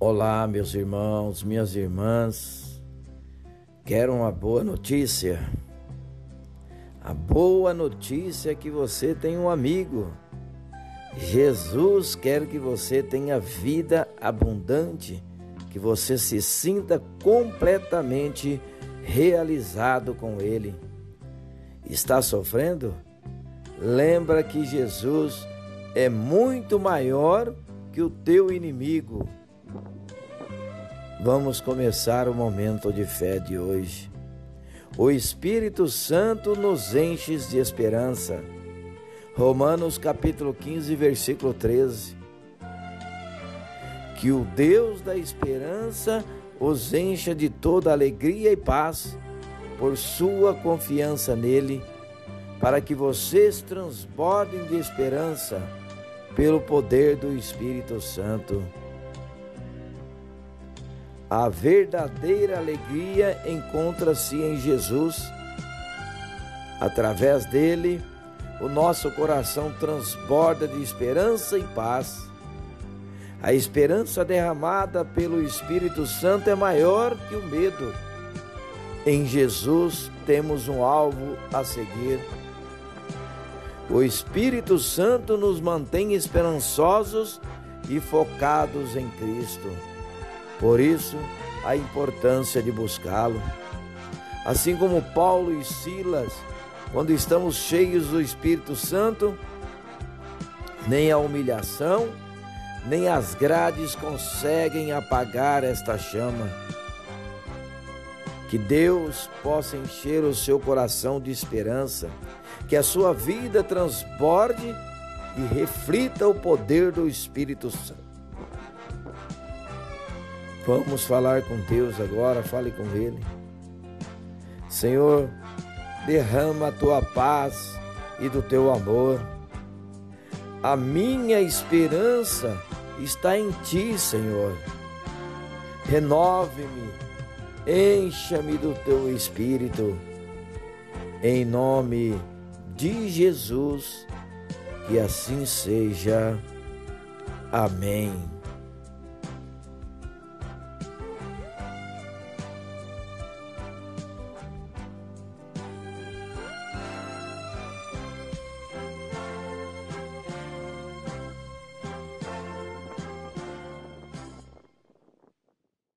Olá, meus irmãos, minhas irmãs. Quero uma boa notícia. A boa notícia é que você tem um amigo. Jesus quer que você tenha vida abundante, que você se sinta completamente realizado com Ele. Está sofrendo? Lembra que Jesus é muito maior que o teu inimigo Vamos começar o momento de fé de hoje. O Espírito Santo nos enche de esperança. Romanos capítulo 15, versículo 13. Que o Deus da esperança os encha de toda alegria e paz por sua confiança nele, para que vocês transbordem de esperança pelo poder do Espírito Santo. A verdadeira alegria encontra-se em Jesus. Através dele, o nosso coração transborda de esperança e paz. A esperança derramada pelo Espírito Santo é maior que o medo. Em Jesus temos um alvo a seguir. O Espírito Santo nos mantém esperançosos e focados em Cristo. Por isso, a importância de buscá-lo. Assim como Paulo e Silas, quando estamos cheios do Espírito Santo, nem a humilhação, nem as grades conseguem apagar esta chama. Que Deus possa encher o seu coração de esperança, que a sua vida transborde e reflita o poder do Espírito Santo. Vamos falar com Deus agora, fale com Ele. Senhor, derrama a tua paz e do teu amor. A minha esperança está em ti, Senhor. Renove-me, encha-me do teu espírito. Em nome de Jesus, que assim seja. Amém.